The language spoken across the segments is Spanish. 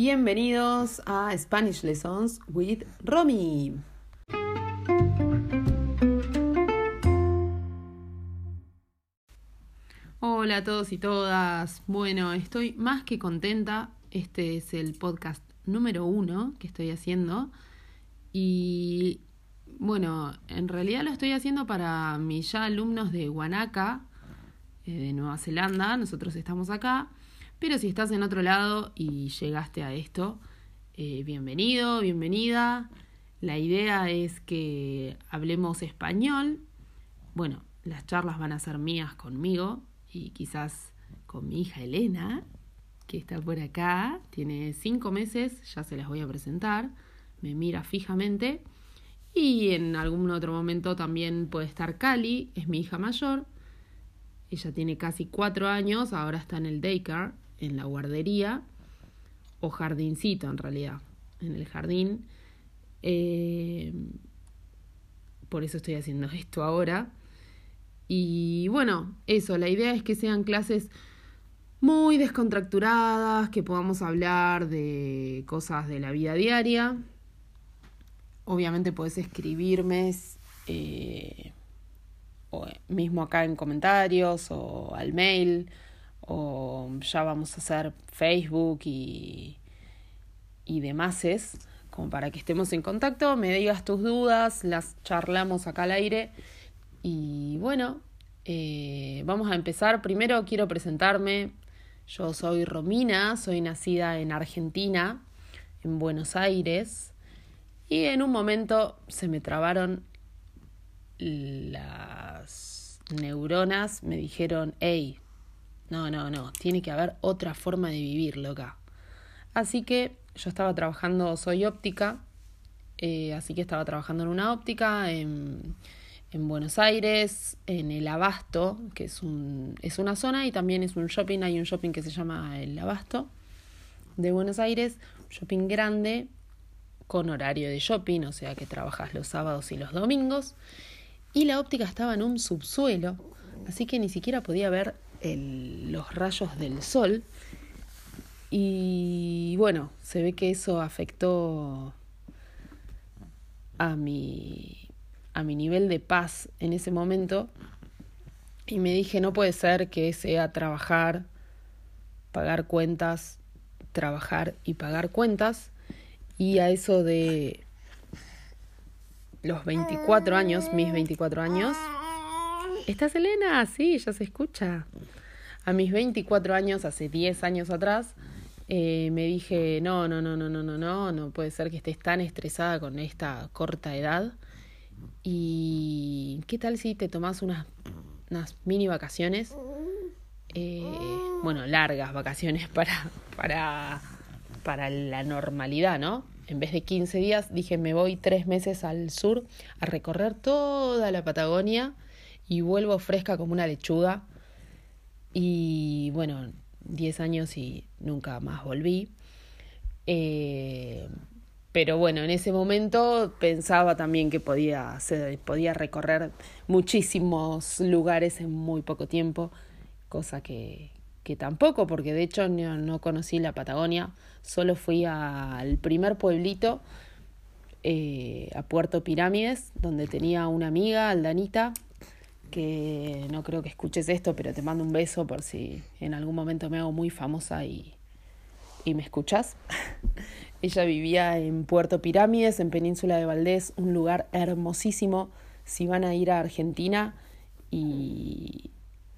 Bienvenidos a Spanish Lessons with Romy. Hola a todos y todas. Bueno, estoy más que contenta. Este es el podcast número uno que estoy haciendo. Y bueno, en realidad lo estoy haciendo para mis ya alumnos de Guanaca, eh, de Nueva Zelanda. Nosotros estamos acá. Pero si estás en otro lado y llegaste a esto, eh, bienvenido, bienvenida. La idea es que hablemos español. Bueno, las charlas van a ser mías conmigo y quizás con mi hija Elena, que está por acá. Tiene cinco meses, ya se las voy a presentar. Me mira fijamente. Y en algún otro momento también puede estar Cali, es mi hija mayor. Ella tiene casi cuatro años, ahora está en el daycare en la guardería o jardincito en realidad, en el jardín. Eh, por eso estoy haciendo esto ahora. Y bueno, eso, la idea es que sean clases muy descontracturadas, que podamos hablar de cosas de la vida diaria. Obviamente puedes escribirme eh, o mismo acá en comentarios o al mail o ya vamos a hacer Facebook y, y demás, como para que estemos en contacto, me digas tus dudas, las charlamos acá al aire y bueno, eh, vamos a empezar. Primero quiero presentarme, yo soy Romina, soy nacida en Argentina, en Buenos Aires, y en un momento se me trabaron las neuronas, me dijeron, hey, no, no, no, tiene que haber otra forma de vivir, loca. Así que yo estaba trabajando, soy óptica, eh, así que estaba trabajando en una óptica en, en, Buenos Aires, en el Abasto, que es, un, es una zona y también es un shopping, hay un shopping que se llama el Abasto de Buenos Aires, shopping grande con horario de shopping, o sea que trabajas los sábados y los domingos, y la óptica estaba en un subsuelo, así que ni siquiera podía ver el, los rayos del sol. Y bueno, se ve que eso afectó a mi, a mi nivel de paz en ese momento. Y me dije, no puede ser que sea trabajar, pagar cuentas, trabajar y pagar cuentas. Y a eso de los 24 años, mis 24 años, ¿Estás Elena? Sí, ya se escucha. A mis 24 años, hace 10 años atrás, eh, me dije, no, no, no, no, no, no, no, no puede ser que estés tan estresada con esta corta edad. ¿Y qué tal si te tomas unas, unas mini vacaciones? Eh, bueno, largas vacaciones para, para, para la normalidad, ¿no? En vez de 15 días, dije, me voy tres meses al sur a recorrer toda la Patagonia y vuelvo fresca como una lechuga. Y bueno, 10 años y nunca más volví. Eh, pero bueno, en ese momento pensaba también que podía, se, podía recorrer muchísimos lugares en muy poco tiempo, cosa que, que tampoco, porque de hecho no, no conocí la Patagonia, solo fui al primer pueblito, eh, a Puerto Pirámides, donde tenía una amiga, Aldanita, que no creo que escuches esto, pero te mando un beso por si en algún momento me hago muy famosa y, y me escuchas. Ella vivía en Puerto Pirámides, en Península de Valdés, un lugar hermosísimo si van a ir a Argentina y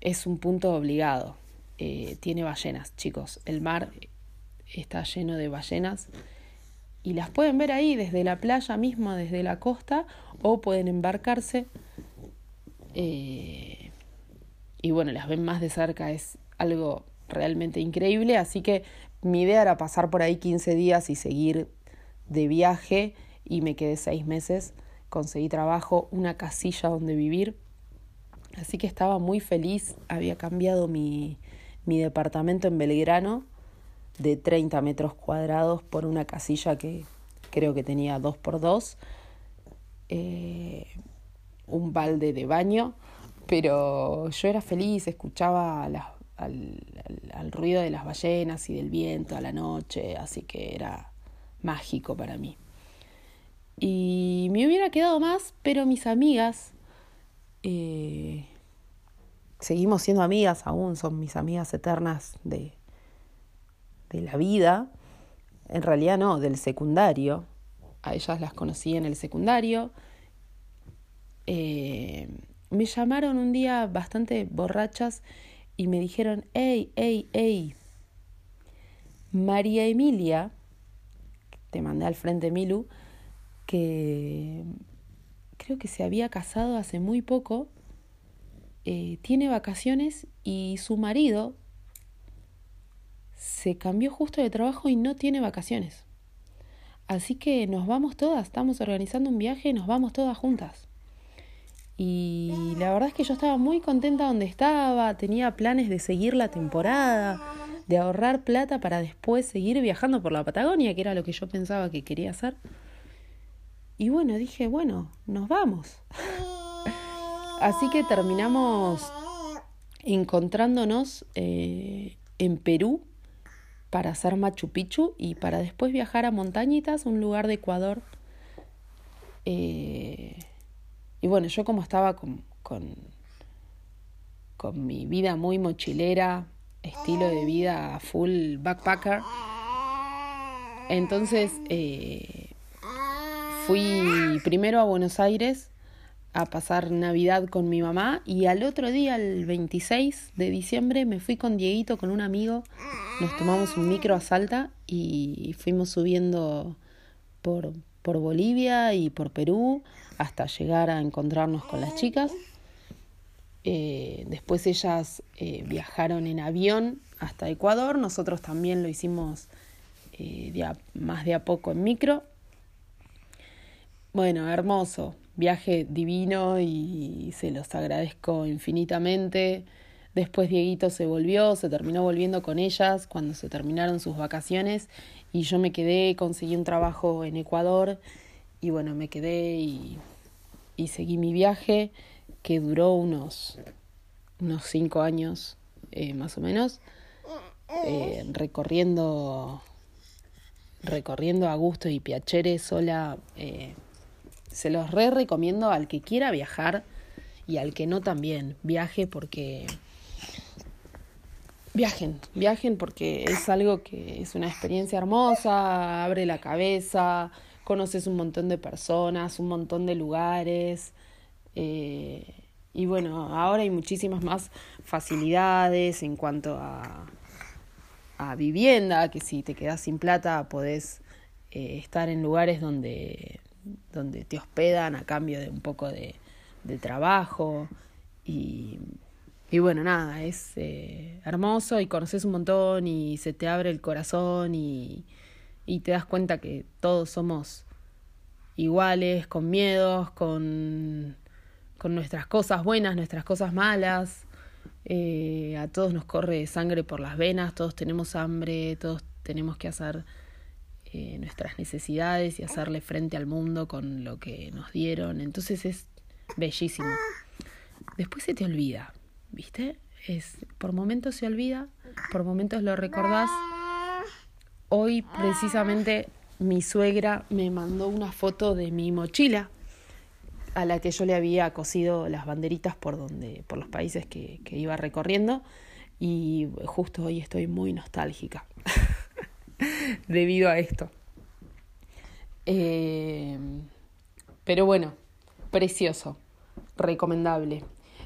es un punto obligado. Eh, tiene ballenas, chicos. El mar está lleno de ballenas y las pueden ver ahí desde la playa misma, desde la costa, o pueden embarcarse eh, y bueno, las ven más de cerca, es algo realmente increíble, así que mi idea era pasar por ahí 15 días y seguir de viaje y me quedé seis meses, conseguí trabajo, una casilla donde vivir, así que estaba muy feliz, había cambiado mi, mi departamento en Belgrano de 30 metros cuadrados por una casilla que creo que tenía dos por dos. Eh, un balde de baño, pero yo era feliz, escuchaba al, al, ruido de las ballenas y del viento a la noche, así que era mágico para mí. Y me hubiera quedado más, pero mis amigas, eh, seguimos siendo amigas aún, son mis amigas eternas de, de la vida, en realidad no, del secundario, a ellas las conocí en el secundario. Eh, me llamaron un día bastante borrachas y me dijeron, hey, hey, hey, María Emilia, te mandé al frente Milu, que creo que se había casado hace muy poco, eh, tiene vacaciones y su marido se cambió justo de trabajo y no tiene vacaciones. Así que nos vamos todas, estamos organizando un viaje y nos vamos todas juntas. Y la verdad es que yo estaba muy contenta donde estaba, tenía planes de seguir la temporada, de ahorrar plata para después seguir viajando por la Patagonia, que era lo que yo pensaba que quería hacer. Y bueno, dije, bueno, nos vamos. Así que terminamos encontrándonos eh, en Perú para hacer Machu Picchu y para después viajar a Montañitas, un lugar de Ecuador. Eh, y bueno, yo como estaba con, con, con mi vida muy mochilera, estilo de vida full backpacker, entonces eh, fui primero a Buenos Aires a pasar Navidad con mi mamá y al otro día, el 26 de diciembre, me fui con Dieguito, con un amigo, nos tomamos un micro a Salta y fuimos subiendo por, por Bolivia y por Perú hasta llegar a encontrarnos con las chicas. Eh, después ellas eh, viajaron en avión hasta Ecuador, nosotros también lo hicimos eh, más de a poco en micro. Bueno, hermoso, viaje divino y se los agradezco infinitamente. Después Dieguito se volvió, se terminó volviendo con ellas cuando se terminaron sus vacaciones y yo me quedé, conseguí un trabajo en Ecuador y bueno, me quedé y, y seguí mi viaje que duró unos, unos cinco años eh, más o menos, eh, recorriendo, recorriendo a gusto y piacere sola. Eh, se los re recomiendo al que quiera viajar y al que no también. Viaje porque... Viajen, viajen porque es algo que es una experiencia hermosa, abre la cabeza, conoces un montón de personas, un montón de lugares. Eh, y bueno, ahora hay muchísimas más facilidades en cuanto a, a vivienda, que si te quedas sin plata podés eh, estar en lugares donde donde te hospedan a cambio de un poco de, de trabajo y, y, bueno, nada, es eh, hermoso y conoces un montón y se te abre el corazón y, y te das cuenta que todos somos iguales, con miedos, con, con nuestras cosas buenas, nuestras cosas malas. Eh, a todos nos corre sangre por las venas, todos tenemos hambre, todos tenemos que hacer eh, nuestras necesidades y hacerle frente al mundo con lo que nos dieron. Entonces es bellísimo. Después se te olvida, ¿viste? Es, por momentos se olvida, por momentos lo recordás. Hoy precisamente mi suegra me mandó una foto de mi mochila a la que yo le había cosido las banderitas por donde, por los países que, que iba recorriendo y justo hoy estoy muy nostálgica. debido a esto. Eh, pero bueno, precioso, recomendable.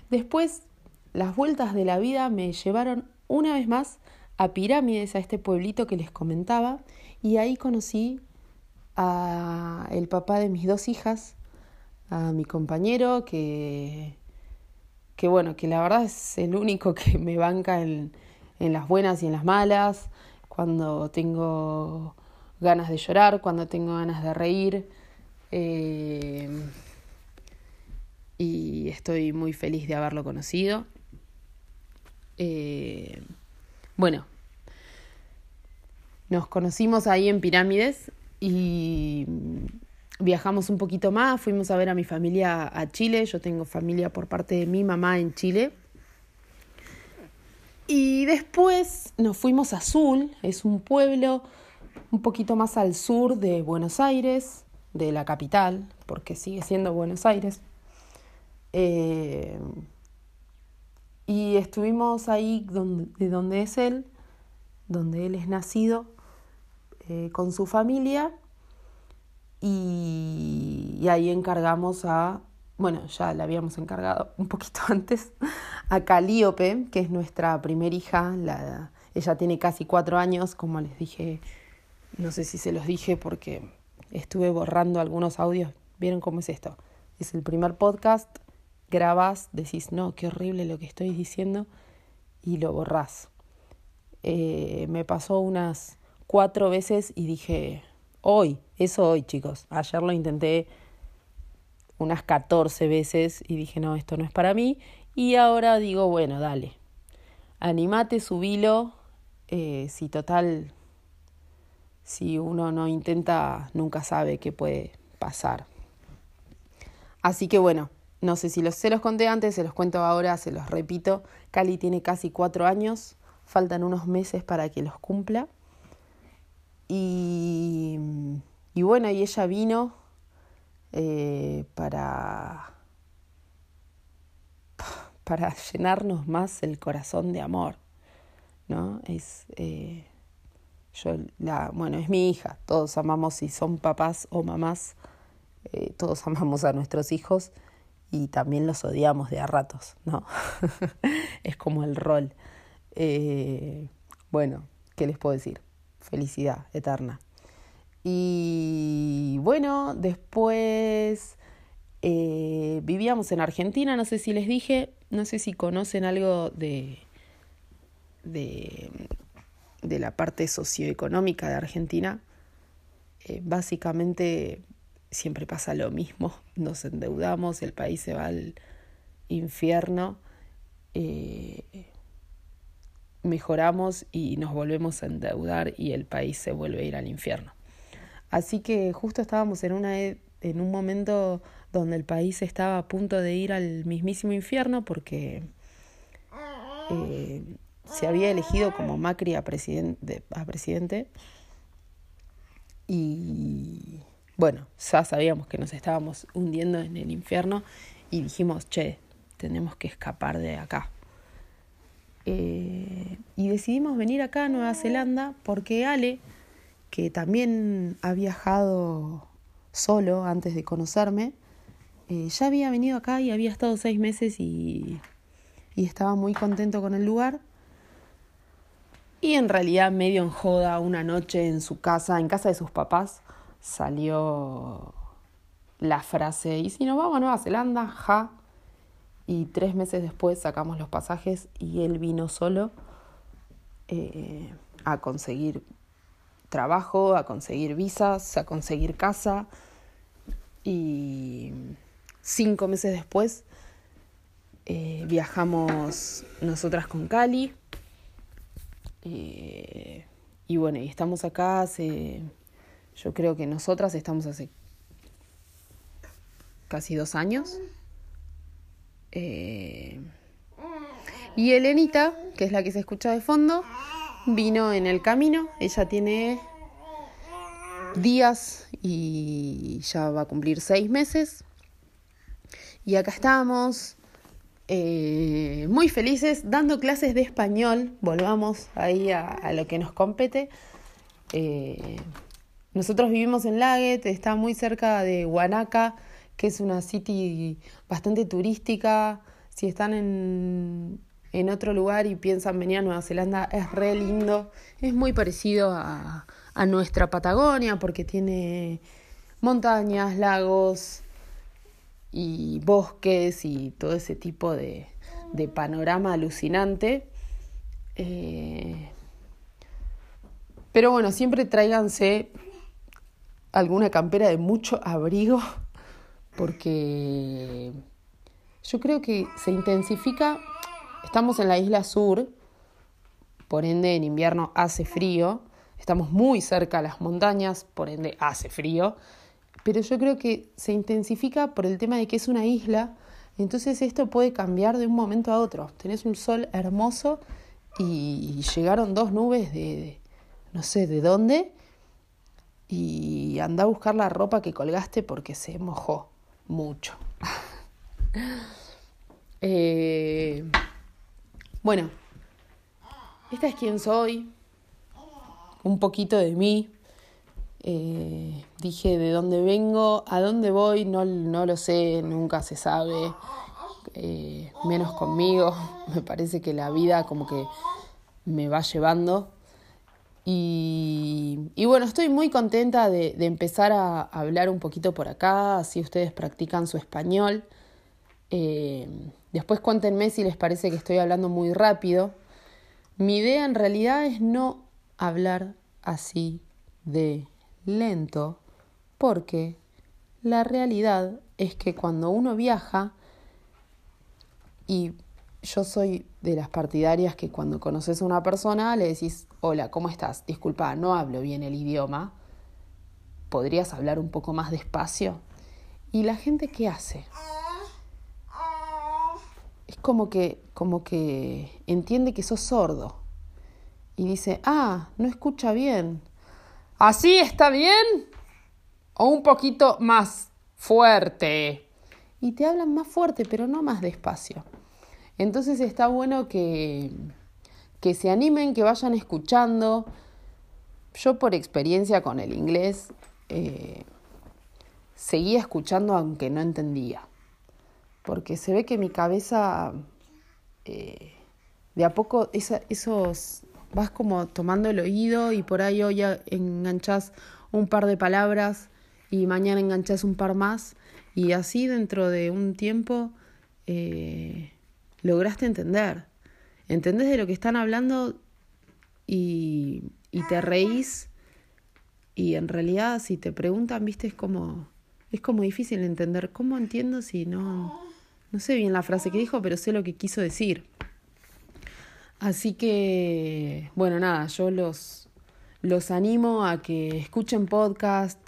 Después, las vueltas de la vida me llevaron una vez más a Pirámides, a este pueblito que les comentaba, y ahí conocí a el papá de mis dos hijas, a mi compañero, que, que bueno, que la verdad es el único que me banca en, en las buenas y en las malas, cuando tengo ganas de llorar, cuando tengo ganas de reír. Eh, y estoy muy feliz de haberlo conocido. Eh, bueno, nos conocimos ahí en Pirámides y viajamos un poquito más, fuimos a ver a mi familia a Chile, yo tengo familia por parte de mi mamá en Chile Y después nos fuimos a Azul, es un pueblo un poquito más al sur de Buenos Aires, de la capital, porque sigue siendo Buenos Aires. Eh, y estuvimos ahí donde, de donde es él, donde él es nacido, eh, con su familia. Y, ahí encargamos a, bueno, ya le habíamos encargado un poquito antes, a Calíope, que es nuestra primer hija. La, ella tiene casi cuatro años, como les dije, no sé si se los dije porque estuve borrando algunos audios. ¿Vieron cómo es esto? Es el primer podcast, grabas, decís, no, qué horrible lo que estoy diciendo, y lo borrás. Eh, me pasó unas cuatro veces y dije, hoy, eso hoy, chicos. Ayer lo intenté unas 14 veces y dije, no, esto no es para mí. Y ahora digo, bueno, dale, animate, subilo. Eh, si total si uno no intenta, nunca sabe qué puede pasar. Así que bueno, no sé si los, se los conté antes, se los cuento ahora, se los repito. Cali tiene casi cuatro años, faltan unos meses para que los cumpla. Y, y bueno, y ella vino eh, para, para llenarnos más el corazón de amor. ¿no? Es, eh, yo, la, bueno, es mi hija, todos amamos, si son papás o mamás, eh, todos amamos a nuestros hijos y también los odiamos de a ratos, ¿no? es como el rol. Eh, bueno, ¿qué les puedo decir? Felicidad eterna. Y bueno, después eh, vivíamos en Argentina, no sé si les dije, no sé si conocen algo de, de la parte socioeconómica de Argentina, eh, básicamente siempre pasa lo mismo, nos endeudamos, el país se va al infierno, eh, mejoramos y nos volvemos a endeudar y el país se vuelve a ir al infierno. Así que justo estábamos en, una, e, en un momento donde el país estaba a punto de ir al mismísimo infierno porque eh, se había elegido como Macri a presidente, a presidente y bueno, ya sabíamos que nos estábamos hundiendo en el infierno y dijimos, che, tenemos que escapar de acá. Eh, y decidimos venir acá a Nueva Zelanda porque Ale, que también ha viajado solo antes de conocerme, eh, ya había venido acá y había estado seis meses y, y estaba muy contento con el lugar y en realidad, medio en joda, una noche en su casa, en casa de sus papás, salió la frase, ¿y si nos vamos a Nueva Zelanda? Ja. Y tres meses después sacamos los pasajes y él vino solo eh, a conseguir trabajo, a conseguir visas, a conseguir casa. Y cinco meses después eh, viajamos nosotras con Cali eh, y bueno, y estamos acá hace, yo creo que nosotras estamos hace casi dos años. Eh, y Elenita, que es la que se escucha de fondo, vino en el camino. Ella tiene días y ya va a cumplir seis meses. Y acá estamos eh, muy felices dando clases de español. Volvamos ahí a, lo que nos compete. Eh, nosotros vivimos en Laget, está muy cerca de Huanaca, que es una city bastante turística. Si están en, en otro lugar y piensan venir a Nueva Zelanda, es re lindo. Es muy parecido a, a nuestra Patagonia porque tiene montañas, lagos, y bosques y todo ese tipo de, de panorama alucinante. Eh, pero bueno, siempre tráiganse alguna campera de mucho abrigo porque yo creo que se intensifica, estamos en la isla sur, por ende en invierno hace frío, estamos muy cerca a las montañas, por ende hace frío, pero yo creo que se intensifica por el tema de que es una isla, entonces esto puede cambiar de un momento a otro. Tenés un sol hermoso y llegaron dos nubes de, no sé de dónde y anda a buscar la ropa que colgaste porque se mojó mucho. Eh, bueno, esta es quien soy, un poquito de mí. Eh, dije de dónde vengo, a dónde voy, no, no lo sé, nunca se sabe, eh, menos conmigo. Me parece que la vida como que me va llevando. Y, y bueno, estoy muy contenta de, de, empezar a hablar un poquito por acá, así ustedes practican su español. Eh, después cuéntenme si les parece que estoy hablando muy rápido. Mi idea en realidad es no hablar así de lento, porque la realidad es que cuando uno viaja, y yo soy de las partidarias que cuando conoces a una persona le decís, hola, ¿cómo estás? Disculpa, no hablo bien el idioma, ¿podrías hablar un poco más despacio? ¿Y la gente qué hace? Es como que, como que entiende que sos sordo y dice, ah, no escucha bien, ¿Así está bien? ¿O un poquito más fuerte? Y te hablan más fuerte, pero no más despacio. Entonces está bueno que, que se animen, que vayan escuchando. Yo por experiencia con el inglés eh, seguía escuchando aunque no entendía. Porque se ve que mi cabeza, eh, de a poco, esos vas como tomando el oído y por ahí hoy ya enganchás un par de palabras y mañana enganchás un par más y así dentro de un tiempo eh, lograste entender. Entendés de lo que están hablando y, y te reís y en realidad si te preguntan, viste, es como, es como difícil entender. ¿Cómo entiendo si no, no sé bien la frase que dijo, pero sé lo que quiso decir? Así que, bueno, nada, yo los, los animo a que escuchen podcast,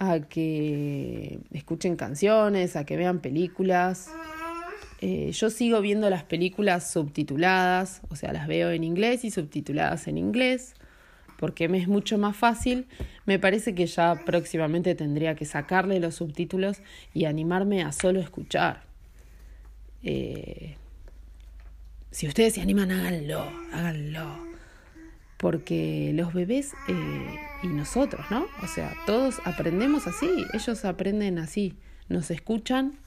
a que escuchen canciones, a que vean películas. Eh, yo sigo viendo las películas subtituladas, o sea, las veo en inglés y subtituladas en inglés, porque me es mucho más fácil. Me parece que ya próximamente tendría que sacarle los subtítulos y animarme a solo escuchar. Eh, si ustedes se animan, háganlo, háganlo. Porque los bebés eh, y nosotros, ¿no? O sea, todos aprendemos así, ellos aprenden así, nos escuchan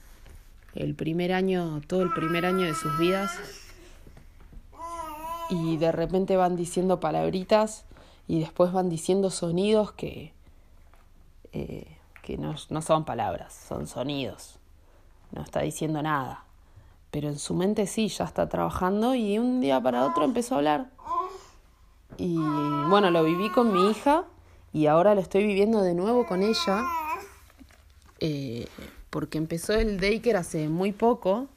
el primer año, todo el primer año de sus vidas. Y de repente van diciendo palabritas y después van diciendo sonidos que, eh, que no, no son palabras, son sonidos, no está diciendo nada. Pero en su mente sí, ya está trabajando y un día para otro empezó a hablar. Y bueno, lo viví con mi hija y ahora lo estoy viviendo de nuevo con ella, eh, porque empezó el daycare hace muy poco.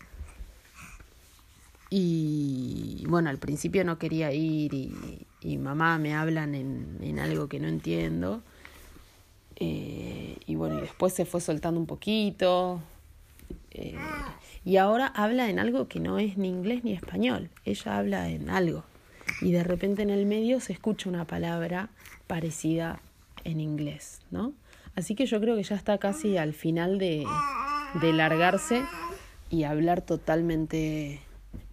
Y bueno, al principio no quería ir y, y mamá me hablan en, en, algo que no entiendo. Eh, y bueno, y después se fue soltando un poquito. Eh, y ahora habla en algo que no es ni inglés ni español, ella habla en algo. Y de repente en el medio se escucha una palabra parecida en inglés, ¿no? Así que yo creo que ya está casi al final de, de largarse y hablar totalmente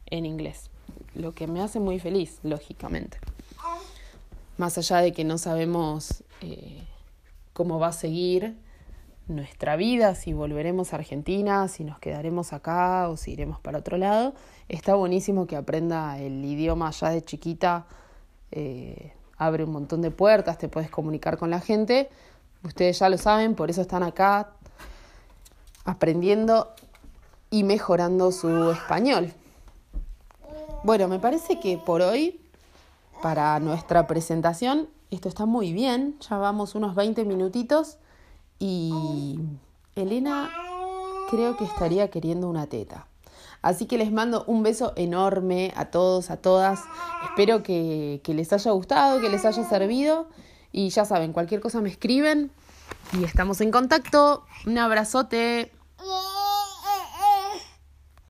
en inglés. Lo que me hace muy feliz, lógicamente. Más allá de que no sabemos eh, cómo va a seguir, nuestra vida, si volveremos a Argentina, si nos quedaremos acá o si iremos para otro lado. Está buenísimo que aprenda el idioma ya de chiquita, eh, abre un montón de puertas, te puedes comunicar con la gente. Ustedes ya lo saben, por eso están acá aprendiendo y mejorando su español. Bueno, me parece que por hoy, para nuestra presentación, esto está muy bien. Ya vamos unos 20 minutitos. Y Elena creo que estaría queriendo una teta. Así que les mando un beso enorme a todos, a todas. Espero que, que, les haya gustado, que les haya servido. Y ya saben, cualquier cosa me escriben y estamos en contacto. Un abrazote.